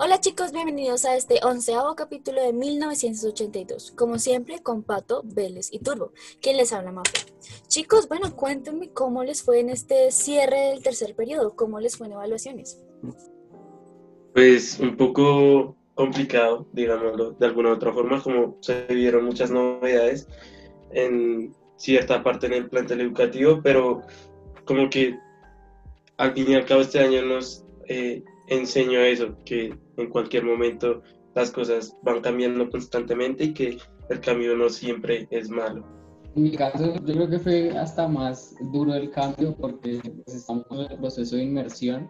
Hola chicos, bienvenidos a este onceavo capítulo de 1982. Como siempre, con Pato, Vélez y Turbo. ¿Quién les habla, Mafe? Chicos, bueno, cuéntenme cómo les fue en este cierre del tercer periodo, cómo les fue en evaluaciones. Pues un poco complicado, digámoslo, de alguna u otra forma, como se vieron muchas novedades en cierta parte en el plantel educativo, pero como que al fin y al cabo este año nos eh, enseñó eso, que en cualquier momento las cosas van cambiando constantemente y que el cambio no siempre es malo. En mi caso, yo creo que fue hasta más duro el cambio porque pues, estamos en el proceso de inmersión,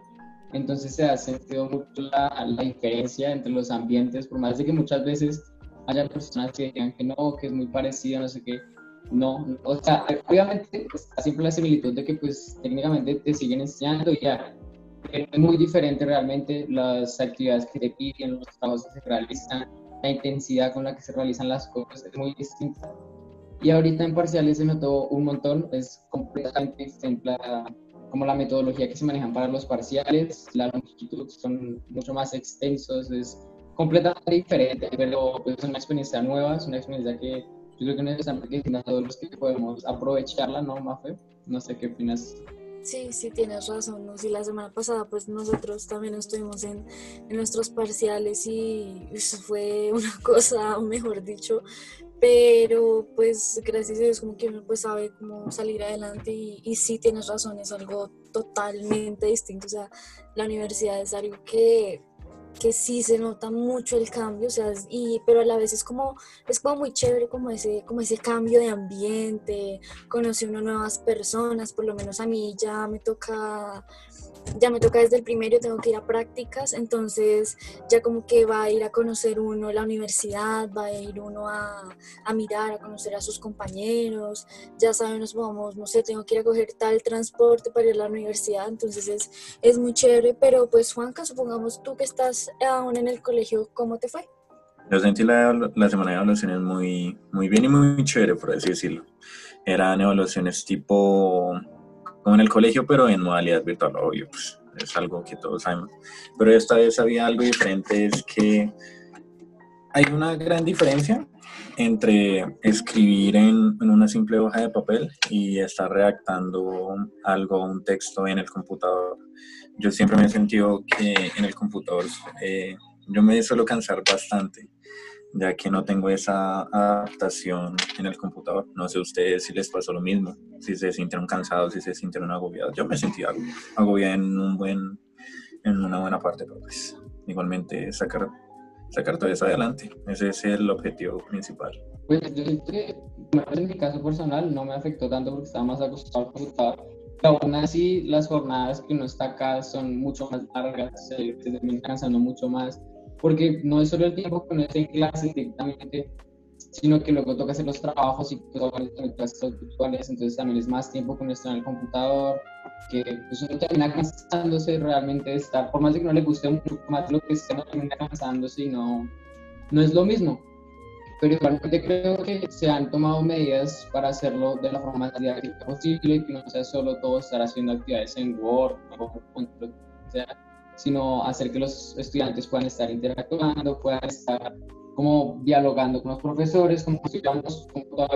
entonces se ha sentido mucho la, la, diferencia entre los ambientes, por más de que muchas veces haya personas que digan que no, que es muy parecido, no sé qué, no, o sea, obviamente está siempre la similitud de que pues técnicamente te siguen enseñando y ya, es muy diferente realmente las actividades que te piden, los trabajos que se realizan, la intensidad con la que se realizan las cosas es muy distinta. Y ahorita en parciales se notó un montón, es completamente distinta como la metodología que se manejan para los parciales, la longitud son mucho más extensos, es completamente diferente, pero pues, es una experiencia nueva, es una experiencia que yo creo que no es que todos los que podemos aprovecharla, ¿no, Mafe? No sé qué opinas Sí, sí, tienes razón. ¿no? Sí, la semana pasada, pues nosotros también estuvimos en, en nuestros parciales y eso fue una cosa, mejor dicho, pero pues gracias a Dios como que uno pues sabe cómo salir adelante y, y, sí tienes razón, es algo totalmente distinto, o sea, la universidad es algo que que sí se nota mucho el cambio, o sea, y, pero a la vez es como, es como muy chévere como ese, como ese cambio de ambiente, conoce uno nuevas personas, por lo menos a mí ya me toca ya me toca desde el primero, tengo que ir a prácticas, entonces ya como que va a ir a conocer uno la universidad, va a ir uno a, a mirar, a conocer a sus compañeros, ya saben, nos vamos, no sé, tengo que ir a coger tal transporte para ir a la universidad, entonces es, es muy chévere, pero pues Juanca, supongamos tú que estás aún en el colegio, ¿cómo te fue? Yo sentí la, la semana de evaluaciones muy, muy bien y muy chévere, por así decirlo. Eran evaluaciones tipo como en el colegio, pero en modalidad virtual, obvio, pues es algo que todos sabemos. Pero esta vez había algo diferente, es que hay una gran diferencia entre escribir en, una simple hoja de papel y estar redactando algo, un texto en el computador. Yo siempre me he sentido que en el computador eh, yo me suelo cansar bastante ya que no tengo esa adaptación en el computador. No sé ustedes si les pasó lo mismo, si se sintieron cansados, si se sintieron agobiados. Yo me sentí agobiado en, un buen, en una buena parte, pero pues igualmente sacar, sacar todo eso adelante. Ese es el objetivo principal. Pues yo en mi caso personal, no me afectó tanto porque estaba más acostumbrado al computador. Pero aún así, las jornadas que uno está acá son mucho más largas, se termina cansando mucho más porque no es solo el tiempo que uno está en clase directamente, sino que luego toca hacer los trabajos y todo clases virtuales, entonces también es más tiempo que uno está en el computador, que pues uno termina cansándose realmente de estar, por más de que no le guste mucho más lo que esté, uno termina cansándose y no, no es lo mismo. Pero igualmente creo que se han tomado medidas para hacerlo de la forma más didáctica posible, que no sea solo todo estar haciendo actividades en Word o, o sea, sino hacer que los estudiantes puedan estar interactuando, puedan estar como dialogando con los profesores, como si estamos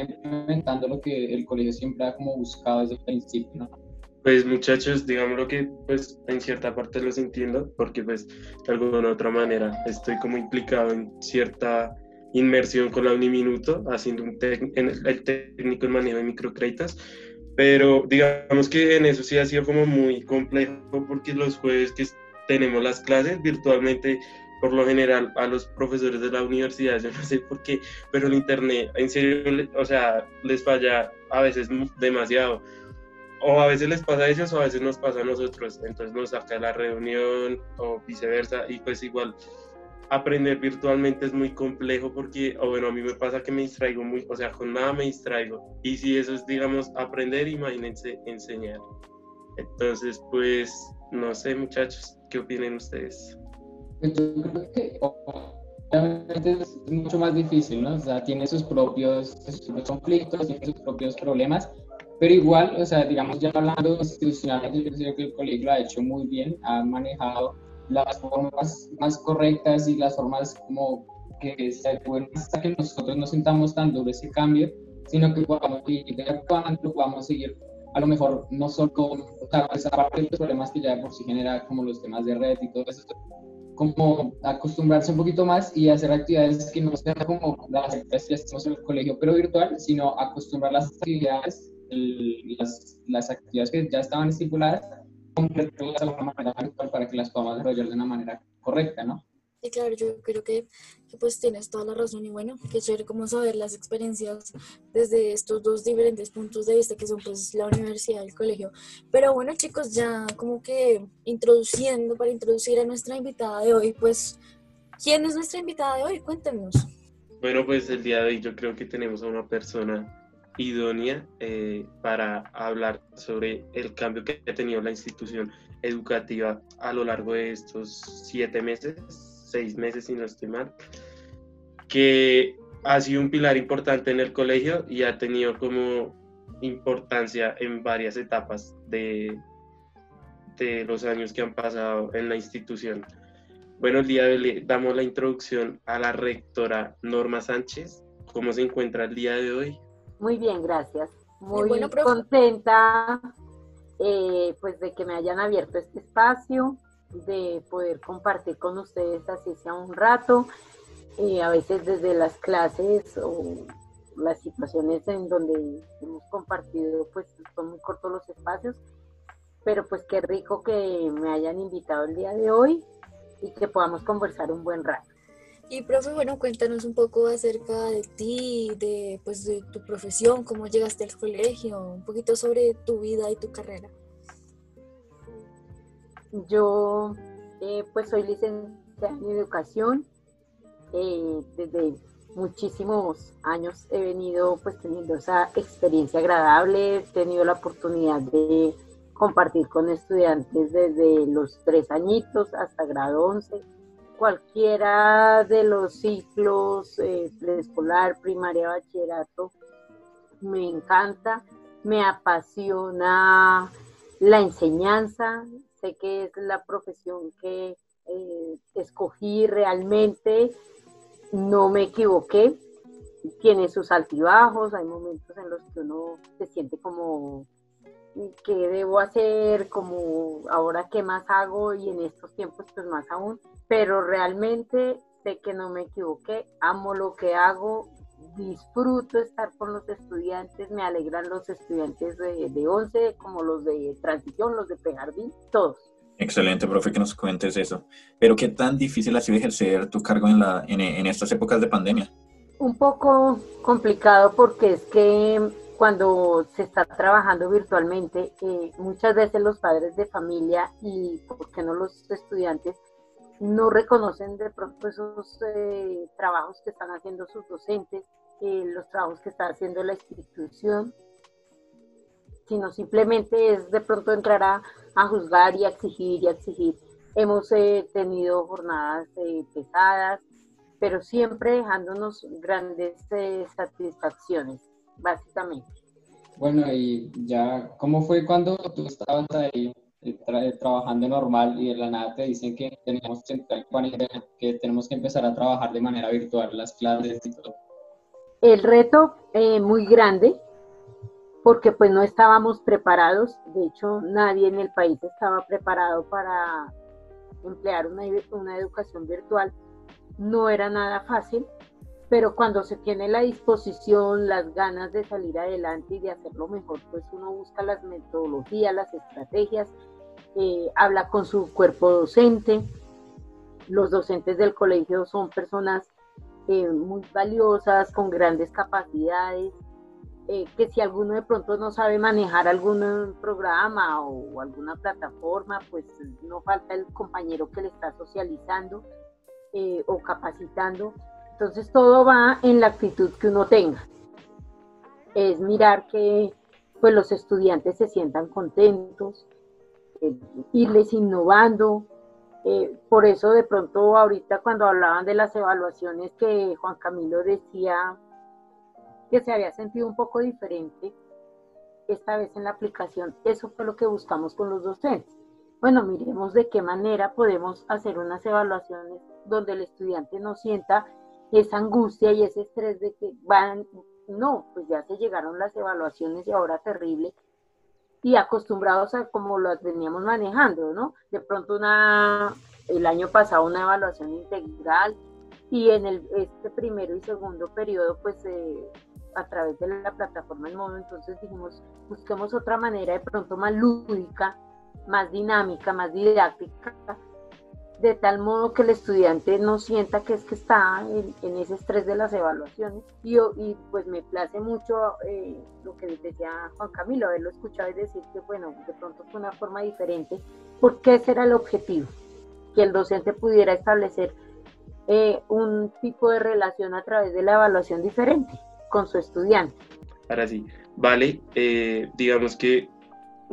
implementando lo que el colegio siempre ha como buscado desde el principio, ¿no? Pues muchachos, digamos lo que pues en cierta parte los entiendo, porque pues de alguna u otra manera estoy como implicado en cierta inmersión con la Uniminuto, haciendo un en el técnico en manejo de microcréditos, pero digamos que en eso sí ha sido como muy complejo, porque los jueves que tenemos las clases virtualmente por lo general a los profesores de la universidad, yo no sé por qué, pero el internet, en serio, o sea, les falla a veces demasiado. O a veces les pasa a ellos o a veces nos pasa a nosotros. Entonces nos saca la reunión o viceversa. Y pues igual aprender virtualmente es muy complejo porque, o bueno, a mí me pasa que me distraigo muy, o sea, con nada me distraigo. Y si eso es, digamos, aprender, imagínense enseñar. Entonces, pues, no sé, muchachos, ¿qué opinan ustedes? Yo creo que obviamente es mucho más difícil, ¿no? O sea, tiene sus propios, sus conflictos, tiene sus propios problemas, pero igual, o sea, digamos, ya hablando institucionalmente, yo creo que el colegio lo ha hecho muy bien, ha manejado las formas más correctas y las formas como que se pueden hasta que nosotros no sintamos tan duro ese cambio, sino que podamos seguir actuando, podamos seguir a lo mejor no solo con, sea, pues aparte de los problemas que ya por sí genera, como los temas de red y todo eso, como acostumbrarse un poquito más y hacer actividades que no sean como las actividades que hacemos en el colegio, pero virtual, sino acostumbrar las actividades, las, las, actividades que ya estaban estipuladas, completarlas de alguna manera virtual para que las podamos desarrollar de una manera correcta, ¿no? Sí, claro, yo creo que, pues tienes toda la razón y bueno, qué chévere como saber las experiencias desde estos dos diferentes puntos de vista que son pues la universidad y el colegio. Pero bueno chicos, ya como que introduciendo, para introducir a nuestra invitada de hoy, pues, ¿quién es nuestra invitada de hoy? Cuéntenos. Bueno, pues el día de hoy yo creo que tenemos a una persona idónea eh, para hablar sobre el cambio que ha tenido la institución educativa a lo largo de estos siete meses seis meses, si no estoy mal, que ha sido un pilar importante en el colegio y ha tenido como importancia en varias etapas de, de los años que han pasado en la institución. Bueno, el día de hoy damos la introducción a la rectora Norma Sánchez. ¿Cómo se encuentra el día de hoy? Muy bien, gracias. Muy, contenta eh, pues de que me hayan abierto este espacio de poder compartir con ustedes así sea un rato, eh, a veces desde las clases o las situaciones en donde hemos compartido, pues son muy cortos los espacios, pero pues qué rico que me hayan invitado el día de hoy y que podamos conversar un buen rato. Y profe, bueno, cuéntanos un poco acerca de ti, de pues de tu profesión, cómo llegaste al colegio, un poquito sobre tu vida y tu carrera. Yo eh, pues soy licenciada en educación. Eh, desde muchísimos años he venido pues teniendo esa experiencia agradable, he tenido la oportunidad de compartir con estudiantes desde los tres añitos hasta grado 11, cualquiera de los ciclos eh, preescolar, primaria, bachillerato, me encanta, me apasiona la enseñanza, sé que es la profesión que eh, escogí realmente, no me equivoqué, tiene sus altibajos, hay momentos en los que uno se siente como qué debo hacer, como ahora qué más hago y en estos tiempos pues más aún, pero realmente sé que no me equivoqué, amo lo que hago, disfruto estar con los estudiantes, me alegran los estudiantes de, de 11, como los de transición, los de Pejardín, todos. Excelente, profe, que nos cuentes eso. Pero ¿qué tan difícil ha sido ejercer tu cargo en, la, en, en estas épocas de pandemia? Un poco complicado porque es que cuando se está trabajando virtualmente, eh, muchas veces los padres de familia y, ¿por qué no los estudiantes? no reconocen de pronto esos eh, trabajos que están haciendo sus docentes, eh, los trabajos que está haciendo la institución, sino simplemente es de pronto entrar a, juzgar y a exigir y a exigir. Hemos eh, tenido jornadas pesadas, pero siempre dejándonos grandes satisfacciones, básicamente. Bueno, y ya, ¿cómo fue cuando tú estabas ahí trabajando normal y de la nada te dicen que tenemos que tenemos que empezar a trabajar de manera virtual las clases y todo? El reto eh, muy grande porque pues no estábamos preparados, de hecho nadie en el país estaba preparado para emplear una, educación virtual, no era nada fácil, pero cuando se tiene la disposición, las ganas de salir adelante y de hacerlo mejor, pues uno busca las metodologías, las estrategias eh, habla con su cuerpo docente. Los docentes del colegio son personas eh, muy valiosas, con grandes capacidades, eh, que si alguno de pronto no sabe manejar algún programa o, alguna plataforma, pues no falta el compañero que le está socializando o capacitando. Entonces todo va en la actitud que uno tenga. Es mirar que pues los estudiantes se sientan contentos, irles innovando. Eh, por eso de pronto ahorita cuando hablaban de las evaluaciones que Juan Camilo decía que se había sentido un poco diferente esta vez en la aplicación, eso fue lo que buscamos con los docentes. bueno, miremos de qué manera podemos hacer unas evaluaciones donde el estudiante no sienta esa angustia y ese estrés de que van, no, pues ya se llegaron las evaluaciones y ahora terrible, y acostumbrados a como lo veníamos manejando, ¿no? De pronto una, el año pasado una evaluación integral y en el, este primero y segundo periodo, pues eh, a través de la plataforma en modo, entonces dijimos, busquemos otra manera de pronto más lúdica, más dinámica, más didáctica, de tal modo que el estudiante no sienta que es que está en, ese estrés de las evaluaciones. Y, y pues me place mucho eh, lo que decía Juan Camilo, haberlo escuchado y decir que, bueno, de pronto fue una forma diferente, porque ese era el objetivo, que el docente pudiera establecer eh, un tipo de relación a través de la evaluación diferente con su estudiante. Ahora sí, vale, eh, digamos que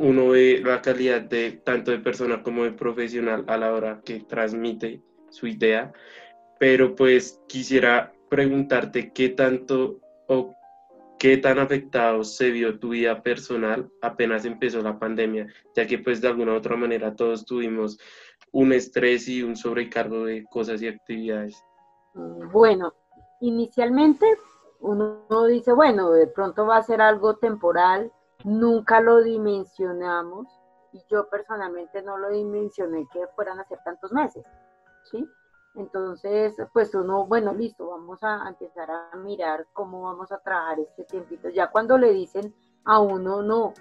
uno ve la calidad de tanto de persona como de profesional a la hora que transmite su idea, pero pues quisiera preguntarte qué tanto o qué tan afectado se vio tu vida personal apenas empezó la pandemia, ya que pues de alguna u otra manera todos tuvimos un estrés y un sobrecargo de cosas y actividades. Bueno, inicialmente uno dice, bueno, de pronto va a ser algo temporal, nunca lo dimensionamos y yo personalmente no lo dimensioné que fueran a ser tantos meses, ¿sí? Entonces, pues uno, bueno, listo, vamos a empezar a mirar cómo vamos a trabajar este tiempito. Ya cuando le dicen a uno, no,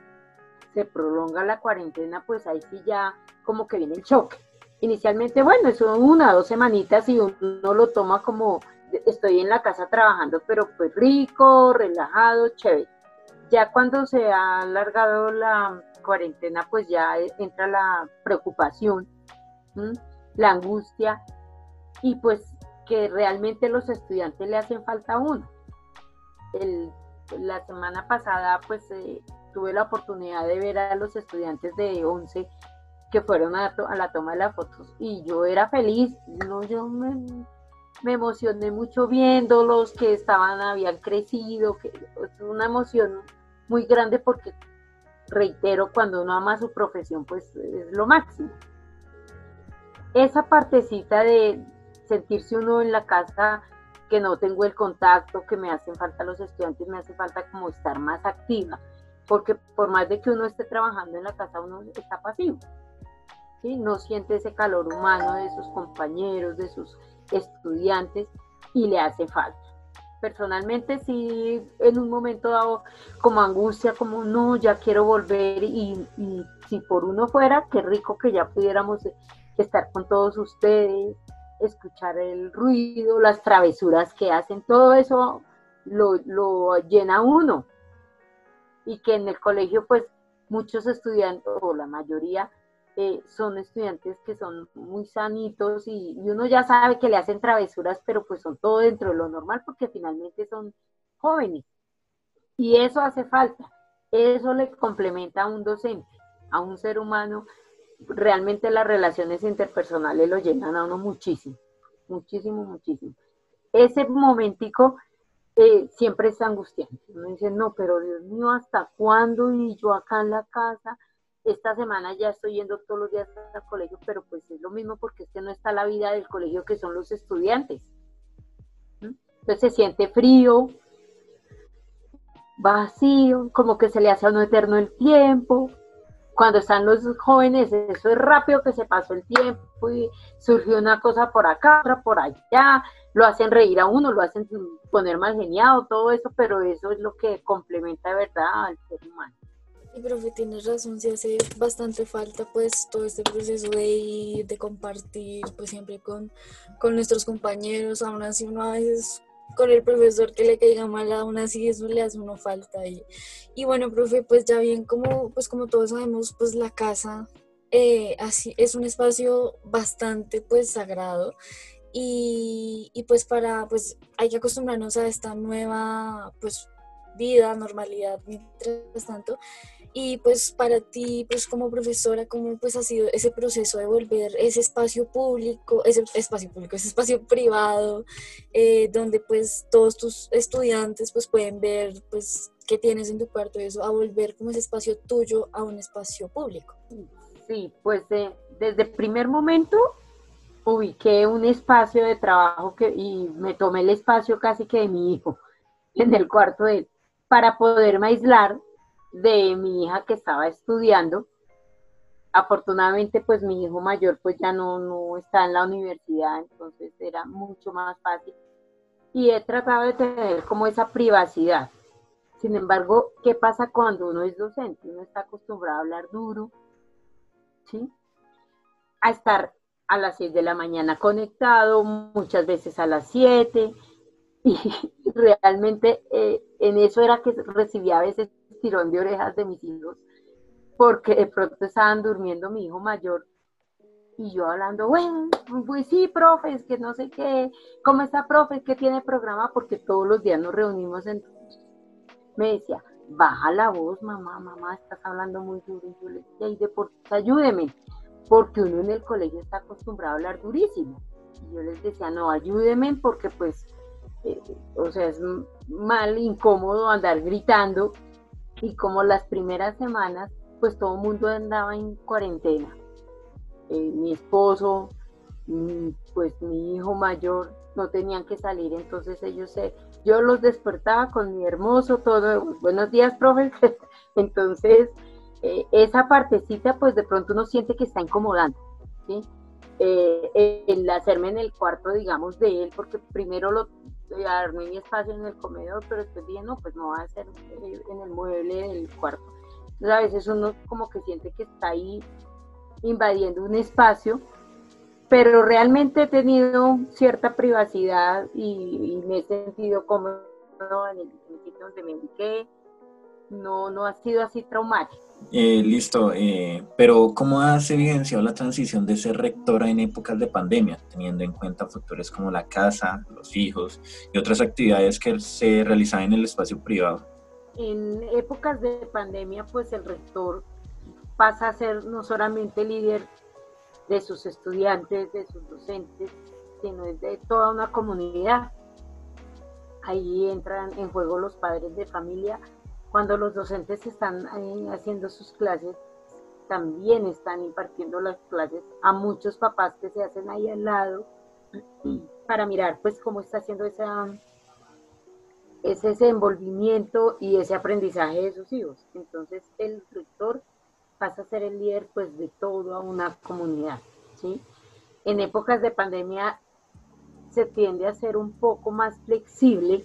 se prolonga la cuarentena, pues ahí sí ya como que viene el choque. Inicialmente, bueno, son una, dos semanitas y uno lo toma como, estoy en la casa trabajando, pero pues rico, relajado, chévere ya cuando se ha alargado la cuarentena, pues ya entra la preocupación, la angustia y pues que realmente los estudiantes le hacen falta uno. la semana pasada pues eh, tuve la oportunidad de ver a los estudiantes de 11 que fueron a, la toma de las fotos y yo era feliz, no, yo me, me emocioné mucho viéndolos que estaban, habían crecido, que es una emoción muy grande porque, reitero, cuando uno ama su profesión, pues es lo máximo. Esa partecita de sentirse uno en la casa, que no tengo el contacto, que me hacen falta los estudiantes, me hace falta como estar más activa, porque por más de que uno esté trabajando en la casa, uno está pasivo. ¿sí? No siente ese calor humano de sus compañeros, de sus estudiantes, y le hace falta personalmente sí en un momento dado como angustia, como no, ya quiero volver y, si por uno fuera, qué rico que ya pudiéramos estar con todos ustedes, escuchar el ruido, las travesuras que hacen, todo eso lo, lo llena uno. Y que en el colegio pues muchos estudiantes, o la mayoría, son estudiantes que son muy sanitos y, uno ya sabe que le hacen travesuras, pero pues son todo dentro de lo normal porque finalmente son jóvenes. Y eso hace falta. Eso le complementa a un docente, a un ser humano. Realmente las relaciones interpersonales lo llenan a uno muchísimo, muchísimo, muchísimo. Ese momentico eh, siempre es angustiante. Uno dice, no, pero Dios mío, ¿hasta cuándo? Y yo acá en la casa esta semana ya estoy yendo todos los días al colegio, pero pues es lo mismo porque es que no está la vida del colegio que son los estudiantes. Entonces se siente frío, vacío, como que se le hace a uno eterno el tiempo. Cuando están los jóvenes, eso es rápido que se pasó el tiempo y surgió una cosa por acá, otra por allá, lo hacen reír a uno, lo hacen poner más geniado, todo eso, pero eso es lo que complementa de verdad al ser humano. Y profe, tienes razón, se hace bastante falta pues todo este proceso de ir, de compartir pues siempre con, con nuestros compañeros, aún así uno a veces con el profesor que le caiga mal, aún así eso le hace uno falta. Y, y bueno, profe, pues ya bien como, pues como todos sabemos, pues la casa eh, así, es un espacio bastante pues sagrado y, y, pues para, pues hay que acostumbrarnos a esta nueva pues vida, normalidad mientras tanto y pues para ti, pues como profesora, ¿cómo pues ha sido ese proceso de volver ese espacio público, ese espacio público, ese espacio privado, eh, donde pues todos tus estudiantes pues pueden ver pues qué tienes en tu cuarto y eso, a volver como ese espacio tuyo a un espacio público? Sí, pues eh, desde el primer momento ubiqué un espacio de trabajo que, y me tomé el espacio casi que de mi hijo en el cuarto de él para poderme aislar de mi hija que estaba estudiando. Afortunadamente, pues mi hijo mayor pues ya no, no está en la universidad, entonces era mucho más fácil. Y he tratado de tener como esa privacidad. Sin embargo, ¿qué pasa cuando uno es docente? Uno está acostumbrado a hablar duro, ¿sí? A estar a las 6 de la mañana conectado, muchas veces a las 7, y realmente eh, en eso era que recibía a veces tirón de orejas de mis hijos, porque de pronto estaban durmiendo mi hijo mayor y yo hablando, bueno, pues sí, profe, es que no sé qué, ¿cómo está, profe? Es que tiene programa porque todos los días nos reunimos. En... Me decía, baja la voz, mamá, mamá, estás hablando muy duro. Y yo le decía, y de por ayúdeme porque uno en el colegio está acostumbrado a hablar durísimo. Y yo les decía, no, ayúdenme porque pues, eh, o sea, es mal, incómodo andar gritando. Y como las primeras semanas, pues todo el mundo andaba en cuarentena. Eh, mi esposo, pues mi hijo mayor, no tenían que salir, entonces ellos se, yo los despertaba con mi hermoso, todo, buenos días, profe. entonces, eh, esa partecita, pues de pronto uno siente que está incomodando, ¿sí? Eh, el hacerme en el cuarto, digamos, de él, porque primero lo armé mi espacio en el comedor, pero después dije, no, pues no va a ser en el mueble del cuarto. Entonces a veces uno como que siente que está ahí invadiendo un espacio, pero realmente he tenido cierta privacidad y, me he sentido cómodo en el, sitio donde me ubiqué, no, no ha sido así traumático. Eh, listo, eh, pero ¿cómo has evidenciado la transición de ser rectora en épocas de pandemia, teniendo en cuenta factores como la casa, los hijos y otras actividades que se realizan en el espacio privado? En épocas de pandemia, pues el rector pasa a ser no solamente líder de sus estudiantes, de sus docentes, sino es de toda una comunidad. Ahí entran en juego los padres de familia, cuando los docentes están eh, haciendo sus clases, también están impartiendo las clases a muchos papás que se hacen ahí al lado para mirar pues cómo está haciendo esa, ese desenvolvimiento y ese aprendizaje de sus hijos. Entonces el rector pasa a ser el líder pues de toda una comunidad. ¿sí? En épocas de pandemia se tiende a ser un poco más flexible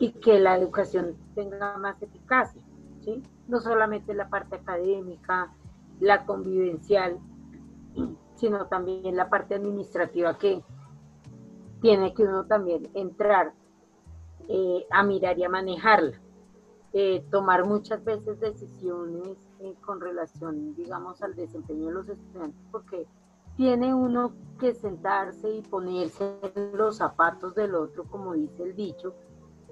y que la educación tenga más eficacia, ¿sí? No solamente la parte académica, la convivencial, sino también la parte administrativa que tiene que uno también entrar eh, a mirar y a manejarla. Eh, tomar muchas veces decisiones eh, con relación, digamos, al desempeño de los estudiantes, porque tiene uno que sentarse y ponerse en los zapatos del otro, como dice el dicho,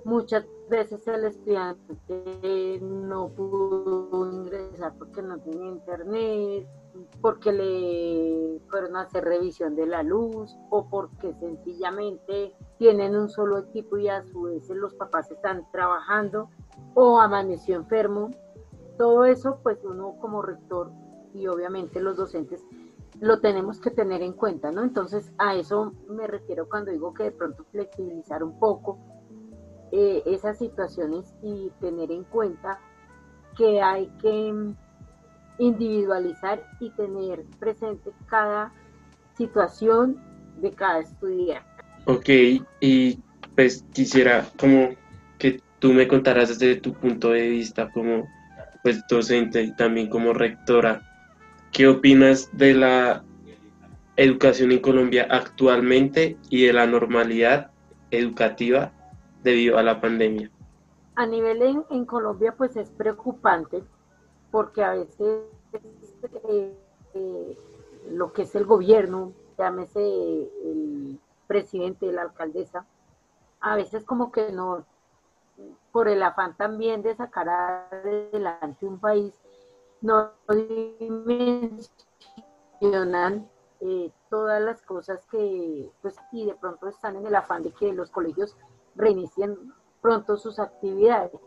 Muchas veces el estudiante no pudo ingresar porque no tenía internet, porque le fueron a hacer revisión de la luz o porque sencillamente tienen un solo equipo y a su vez los papás están trabajando o amaneció enfermo. Todo eso pues uno como rector y obviamente los docentes lo tenemos que tener en cuenta, ¿no? Entonces a eso me refiero cuando digo que de pronto flexibilizar un poco eh, esas situaciones y tener en cuenta que hay que individualizar y tener presente cada situación de cada estudiante. Ok, y pues quisiera como que tú me contaras desde tu punto de vista como pues docente y también como rectora, ¿qué opinas de la educación en Colombia actualmente y de la normalidad educativa debido a la pandemia? A nivel en, Colombia, pues es preocupante porque a veces eh, eh, lo que es el gobierno, llámese el presidente, la alcaldesa, a veces como que no, por el afán también de sacar adelante un país, no dimensionan eh, todas las cosas que, pues, y de pronto están en el afán de que los colegios reinicien pronto sus actividades.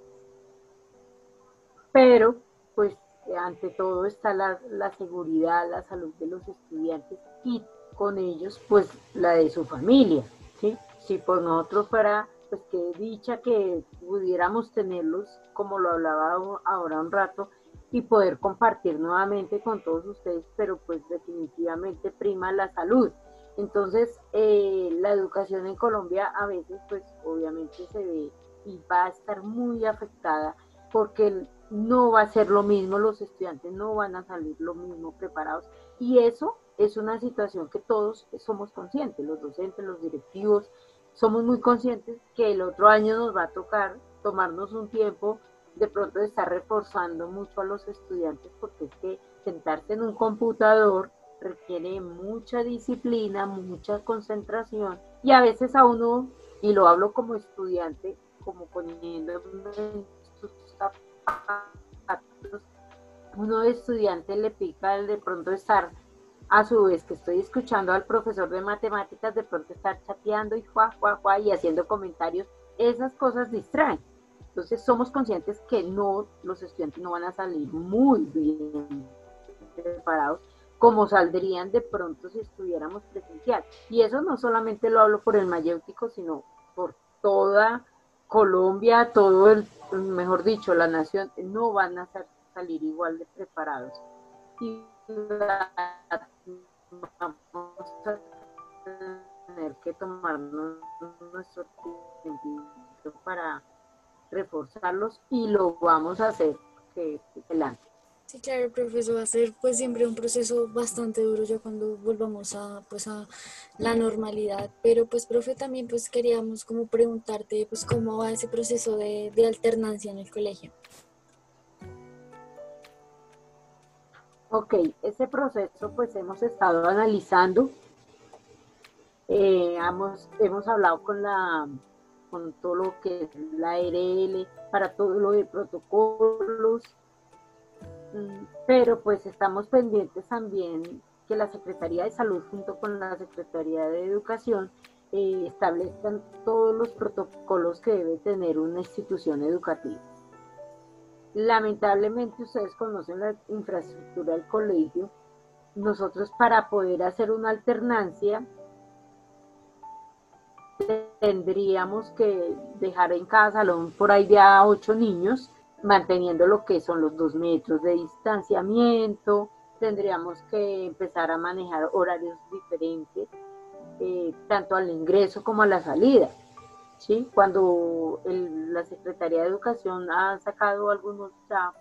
Pero, pues ante todo está la, la, seguridad, la salud de los estudiantes y con ellos pues la de su familia, ¿sí? Si por nosotros fuera, pues que dicha que pudiéramos tenerlos, como lo hablaba ahora un rato, y poder compartir nuevamente con todos ustedes, pero pues definitivamente prima la salud. Entonces, eh, la educación en Colombia a veces pues obviamente se ve y va a estar muy afectada porque no va a ser lo mismo, los estudiantes no van a salir lo mismo preparados. Y eso es una situación que todos somos conscientes, los docentes, los directivos, somos muy conscientes que el otro año nos va a tocar tomarnos un tiempo de pronto de estar reforzando mucho a los estudiantes porque es que sentarse en un computador requiere mucha disciplina, mucha concentración y a veces a uno, y lo hablo como estudiante, como poniendo sus uno de estudiante le pica de pronto estar a su vez que estoy escuchando al profesor de matemáticas, de pronto estar chateando y juá, juá, juá, y haciendo comentarios, esas cosas distraen. Entonces somos conscientes que no, los estudiantes no van a salir muy bien preparados como saldrían de pronto si estuviéramos presencial. Y eso no solamente lo hablo por el mayéutico, sino por toda Colombia, todo el, mejor dicho, la nación, no van a salir igual de preparados. Y vamos a tener que tomarnos nuestro tiempo para reforzarlos y lo vamos a hacer que adelante. Sí, claro, profesor, va a ser pues siempre un proceso bastante duro ya cuando volvamos a pues a la normalidad, pero pues profe también pues queríamos como preguntarte pues cómo va ese proceso de, alternancia en el colegio. Ok, ese proceso pues hemos estado analizando, eh, hemos, hemos hablado con la con todo lo que es la ARL, para todo lo de protocolos, pero pues estamos pendientes también que la Secretaría de Salud junto con la Secretaría de Educación eh, establezcan todos los protocolos que debe tener una institución educativa. Lamentablemente ustedes conocen la infraestructura del colegio. Nosotros para poder hacer una alternancia tendríamos que dejar en cada salón por ahí de a ocho niños manteniendo lo que son los dos metros de distanciamiento, tendríamos que empezar a manejar horarios diferentes, eh, tanto al ingreso como a la salida. ¿sí? Cuando la Secretaría de Educación ha sacado algunos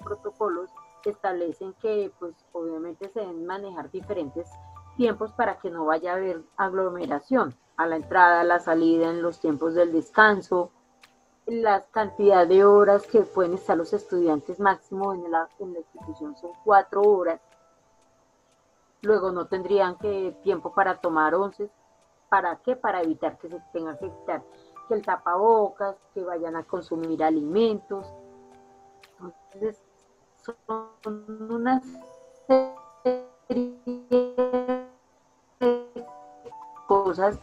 protocolos que establecen que pues obviamente se deben manejar diferentes tiempos para que no vaya a haber aglomeración a la entrada, a la salida, en los tiempos del descanso, la cantidad de horas que pueden estar los estudiantes máximo en la, en la institución son cuatro horas. Luego no tendrían que tiempo para tomar once. ¿Para qué? Para evitar que se tenga que quitar que el tapabocas, que vayan a consumir alimentos. Entonces, son unas cosas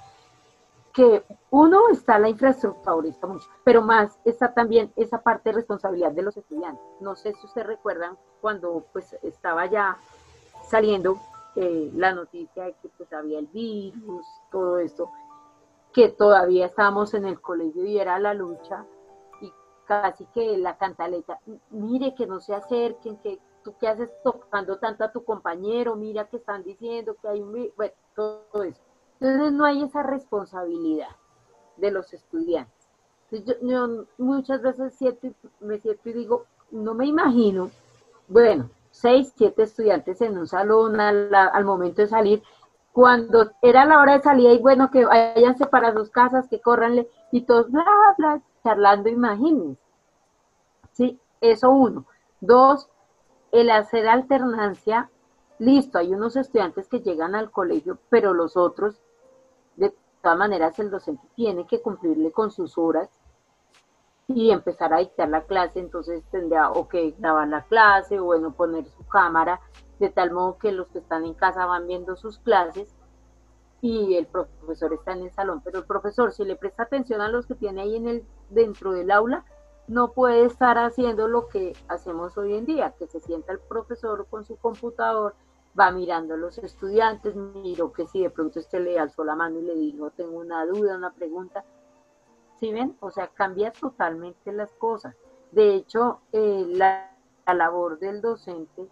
que uno está la infraestructura, mucho, pero más está también esa parte de responsabilidad de los estudiantes. No sé si ustedes recuerdan cuando pues estaba ya saliendo eh, la noticia de que pues había el virus, todo esto, que todavía estábamos en el colegio y era la lucha y casi que la cantaleta, mire que no se acerquen, que tú qué haces tocando tanto a tu compañero, mira que están diciendo que hay un, bueno, todo eso. Entonces no hay esa responsabilidad de los estudiantes. yo, muchas veces siento, me siento y digo, no me imagino, bueno, seis, siete estudiantes en un salón al, momento de salir, cuando era la hora de salida y bueno, que váyanse para sus casas, que corranle y todos bla, bla, charlando, imagínense. Sí, eso uno. Dos, el hacer alternancia, listo, hay unos estudiantes que llegan al colegio, pero los otros todas maneras, el docente tiene que cumplirle con sus horas y empezar a dictar la clase, entonces tendría o que grabar la clase o bueno, poner su cámara de tal modo que los que están en casa van viendo sus clases y el profesor está en el salón, pero el profesor si le presta atención a los que tiene ahí en el dentro del aula, no puede estar haciendo lo que hacemos hoy en día, que se sienta el profesor con su computador, va mirando a los estudiantes, miro que si de pronto este le alzó la mano y le dijo, tengo una duda, una pregunta. ¿Sí ven? O sea, cambia totalmente las cosas. De hecho, eh, la, la labor del docente,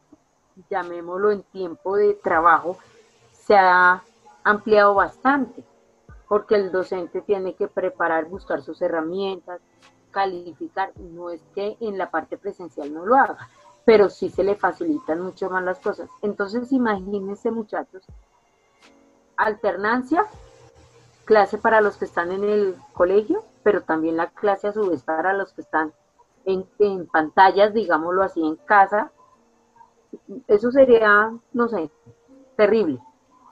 llamémoslo en tiempo de trabajo, se ha ampliado bastante, porque el docente tiene que preparar, buscar sus herramientas, calificar, no es que en la parte presencial no lo haga, pero sí se le facilitan mucho más las cosas. Entonces, imagínense muchachos, alternancia, clase para los que están en el colegio, pero también la clase a su vez para los que están en, en pantallas, digámoslo así, en casa. Eso sería, no sé, terrible,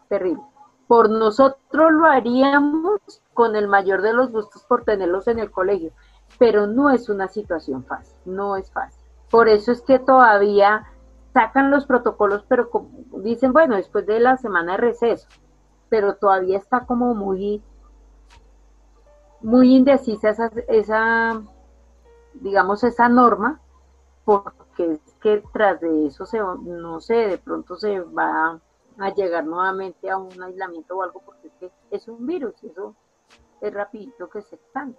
terrible. Por nosotros lo haríamos con el mayor de los gustos por tenerlos en el colegio, pero no es una situación fácil, no es fácil. Por eso es que todavía sacan los protocolos, pero dicen, bueno, después de la semana de receso, pero todavía está como muy, muy indecisa esa, esa digamos, esa norma, porque es que tras de eso se, no sé, de pronto se va a llegar nuevamente a un aislamiento o algo, porque es que es un virus, eso es rapidito que se expande.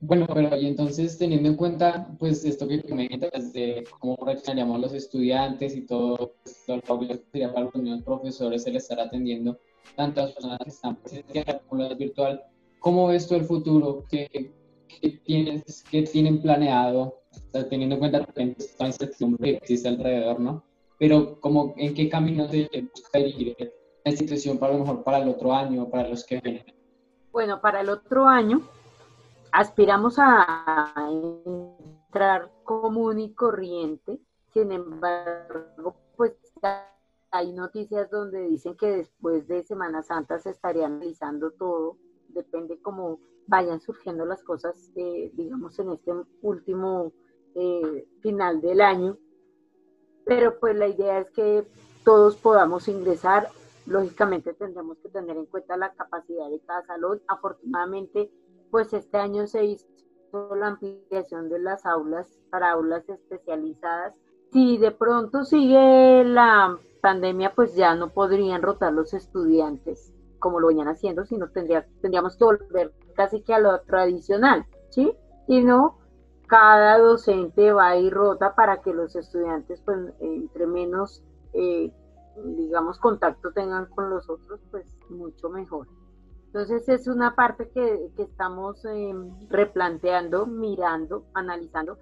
Bueno, pero y entonces teniendo en cuenta pues esto que comentas de cómo reaccionaríamos los estudiantes y todo, pues, lo que sería para los mismos profesores el estar atendiendo las personas que están presenciales como las virtual, ¿cómo ves tú el futuro? ¿Qué, qué, tienes, qué tienen planeado? teniendo en cuenta esta incertidumbre que existe alrededor, ¿no? Pero como en qué camino se busca dirigir la institución para lo mejor para el otro año, para los que vienen. Bueno, para el otro año aspiramos a entrar común y corriente, sin embargo, pues hay noticias donde dicen que después de Semana Santa se estaría analizando todo, depende cómo vayan surgiendo las cosas, eh, digamos, en este último eh, final del año. Pero pues la idea es que todos podamos ingresar. Lógicamente tendremos que tener en cuenta la capacidad de cada salón. Afortunadamente, pues este año se hizo la ampliación de las aulas para aulas especializadas. Si de pronto sigue la pandemia, pues ya no podrían rotar los estudiantes como lo venían haciendo, sino tendría, tendríamos que volver casi que a lo tradicional, ¿sí? Y no, cada docente va y rota para que los estudiantes, pues, entre menos, eh, digamos, contacto tengan con los otros, pues, mucho mejor. Entonces es una parte que, estamos em, replanteando, mirando, analizando,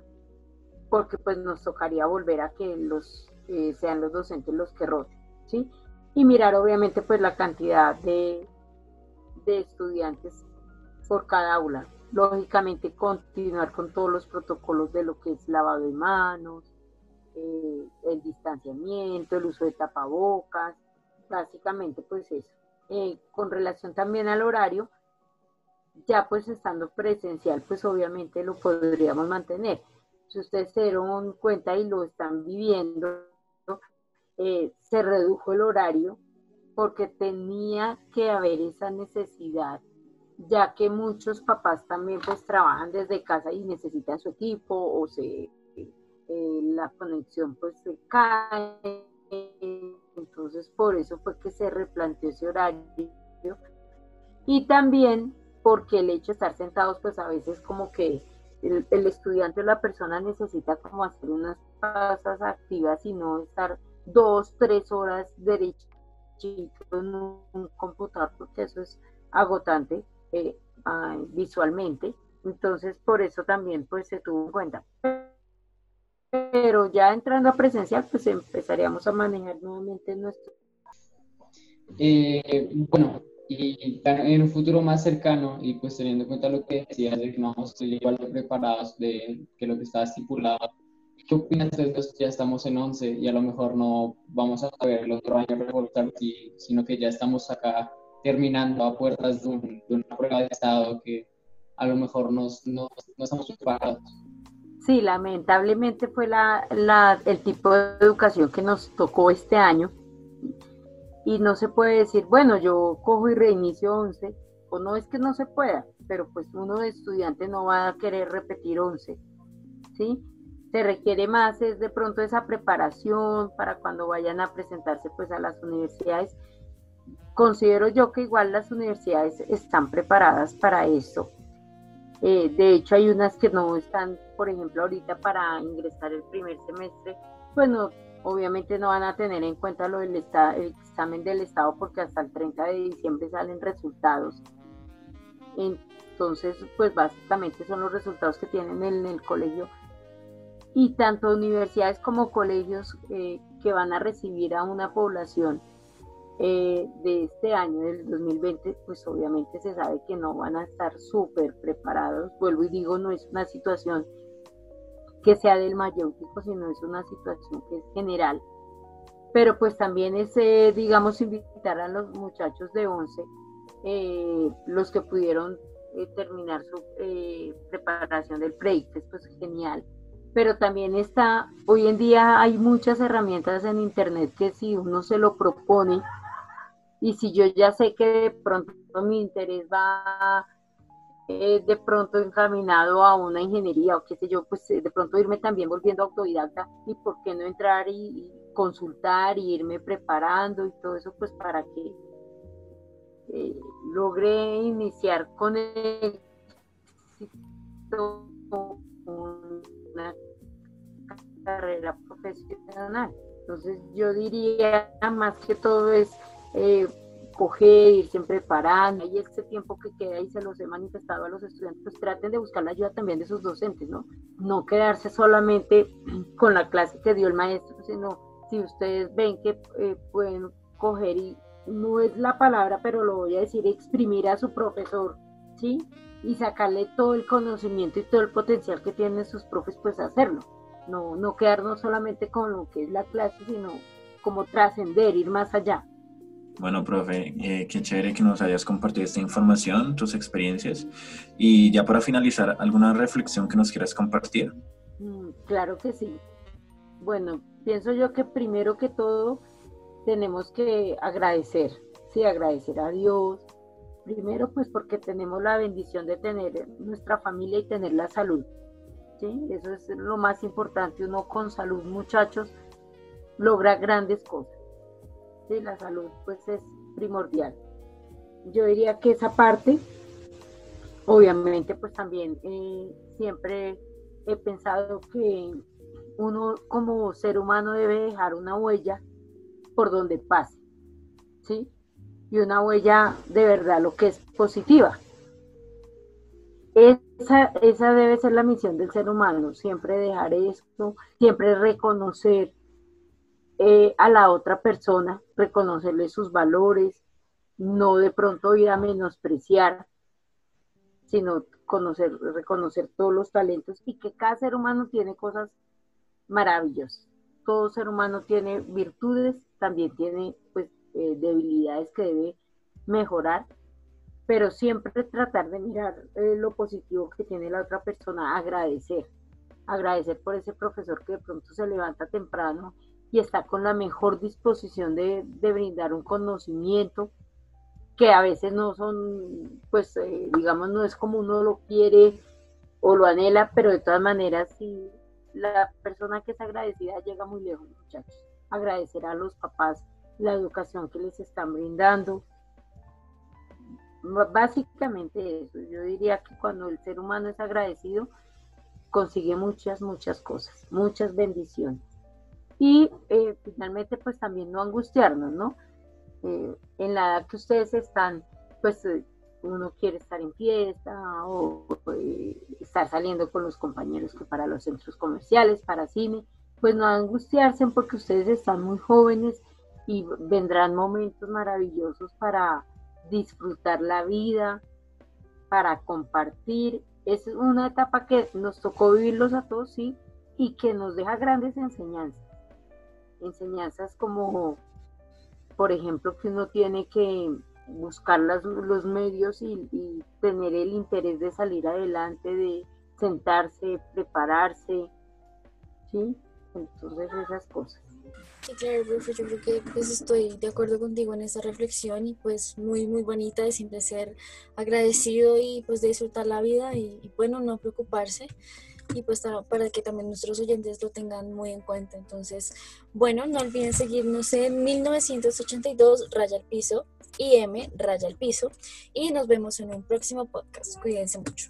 porque pues nos tocaría volver a que los eh, sean los docentes los que roten, ¿sí? Y mirar obviamente pues la cantidad de, de estudiantes por cada aula. Lógicamente continuar con todos los protocolos de lo que es lavado de manos, eh, el distanciamiento, el uso de tapabocas, básicamente pues eso. Eh, con relación también al horario, ya pues estando presencial, pues obviamente lo podríamos mantener. Si ustedes se dieron cuenta y lo están viviendo, eh, se redujo el horario porque tenía que haber esa necesidad, ya que muchos papás también pues trabajan desde casa y necesitan su equipo o se eh, la conexión pues se cae entonces, por eso fue que se replanteó ese horario. Y también porque el hecho de estar sentados, pues a veces como que el, estudiante o la persona necesita como hacer unas pasas activas y no estar dos, tres horas derechito en un computador, porque eso es agotante eh, visualmente. Entonces, por eso también pues se tuvo en cuenta pero ya entrando a presencial, pues empezaríamos a manejar nuevamente nuestro. Eh, bueno, y en un futuro más cercano, y pues teniendo en cuenta lo que decías de que no vamos a estar igual de preparados de que lo que estaba estipulado, ¿qué opinas de esto? Ya estamos en 11 y a lo mejor no vamos a ver el otro año revoltar, sino que ya estamos acá terminando a puertas de, una prueba de estado que a lo mejor nos, no, no estamos preparados. Sí, lamentablemente fue la, el tipo de educación que nos tocó este año. Y no se puede decir, bueno, yo cojo y reinicio 11, o no es que no se pueda, pero pues uno de estudiante no va a querer repetir 11. ¿sí? Se requiere más es de pronto esa preparación para cuando vayan a presentarse pues a las universidades. Considero yo que igual las universidades están preparadas para eso. Eh, de hecho, hay unas que no están, por ejemplo, ahorita para ingresar el primer semestre, pues no, obviamente no van a tener en cuenta lo del el examen del Estado porque hasta el 30 de diciembre salen resultados. Entonces, pues básicamente son los resultados que tienen en el colegio. Y tanto universidades como colegios eh, que van a recibir a una población eh, de este año, del 2020, pues obviamente se sabe que no van a estar súper preparados. Vuelvo y digo, no es una situación que sea del mayéutico, sino es una situación que es general. Pero pues también es, eh, digamos, invitar a los muchachos de 11, eh, los que pudieron eh, terminar su preparación del que pues genial. Pero también está, hoy en día hay muchas herramientas en Internet que si uno se lo propone y si yo ya sé que de pronto mi interés va eh, de pronto encaminado a una ingeniería o qué sé yo, pues eh, de pronto irme también volviendo autodidacta y por qué no entrar y, consultar y irme preparando y todo eso, pues para que eh, logre iniciar con el una carrera profesional. Entonces yo diría más que todo es coger, irse preparando, y este tiempo que queda y se los he manifestado a los estudiantes, pues traten de buscar la ayuda también de sus docentes, ¿no? No quedarse solamente con la clase que dio el maestro, sino si ustedes ven que eh, pueden coger y no es la palabra, pero lo voy a decir, exprimir a su profesor, ¿sí? Y sacarle todo el conocimiento y todo el potencial que tienen sus profes, pues hacerlo. No, no quedarnos solamente con lo que es la clase, sino como trascender, ir más allá. Bueno, profe, eh, qué chévere que nos hayas compartido esta información, tus experiencias. Y ya para finalizar, ¿alguna reflexión que nos quieras compartir? Mm, claro que sí. Bueno, pienso yo que primero que todo tenemos que agradecer, sí, agradecer a Dios. Primero, pues porque tenemos la bendición de tener nuestra familia y tener la salud. ¿sí? Eso es lo más importante. Uno con salud, muchachos, logra grandes cosas de la salud pues es primordial. Yo diría que esa parte, obviamente pues también eh, siempre he pensado que uno como ser humano debe dejar una huella por donde pase, ¿sí? Y una huella de verdad lo que es positiva. Esa, esa debe ser la misión del ser humano, siempre dejar esto, siempre reconocer eh, a la otra persona, reconocerle sus valores, no de pronto ir a menospreciar, sino conocer, reconocer todos los talentos y que cada ser humano tiene cosas maravillosas. Todo ser humano tiene virtudes, también tiene pues eh, debilidades que debe mejorar, pero siempre tratar de mirar eh, lo positivo que tiene la otra persona, agradecer, agradecer por ese profesor que de pronto se levanta temprano y está con la mejor disposición de, brindar un conocimiento que a veces no son, pues eh, digamos, no es como uno lo quiere o lo anhela, pero de todas maneras, si la persona que es agradecida llega muy lejos, muchachos. Agradecer a los papás la educación que les están brindando. Básicamente eso, yo diría que cuando el ser humano es agradecido, consigue muchas, muchas cosas, muchas bendiciones y eh, finalmente pues también no angustiarnos, ¿no? Eh, en la edad que ustedes están, pues eh, uno quiere estar en fiesta o estar saliendo con los compañeros que para los centros comerciales, para cine, pues no angustiarse porque ustedes están muy jóvenes y vendrán momentos maravillosos para disfrutar la vida, para compartir. Es una etapa que nos tocó vivirlos a todos, sí, y que nos deja grandes enseñanzas enseñanzas como, por ejemplo, que uno tiene que buscar los medios y, tener el interés de salir adelante, de sentarse, prepararse, ¿sí? Entonces esas cosas. Sí, claro, profe, yo creo que pues estoy de acuerdo contigo en esa reflexión y pues muy, muy bonita de siempre ser agradecido y pues de disfrutar la vida y, y bueno, no preocuparse y pues para que también nuestros oyentes lo tengan muy en cuenta. Entonces, bueno, no olviden seguirnos en 1982 Raya al Piso, IM Raya al Piso y nos vemos en un próximo podcast. Cuídense mucho.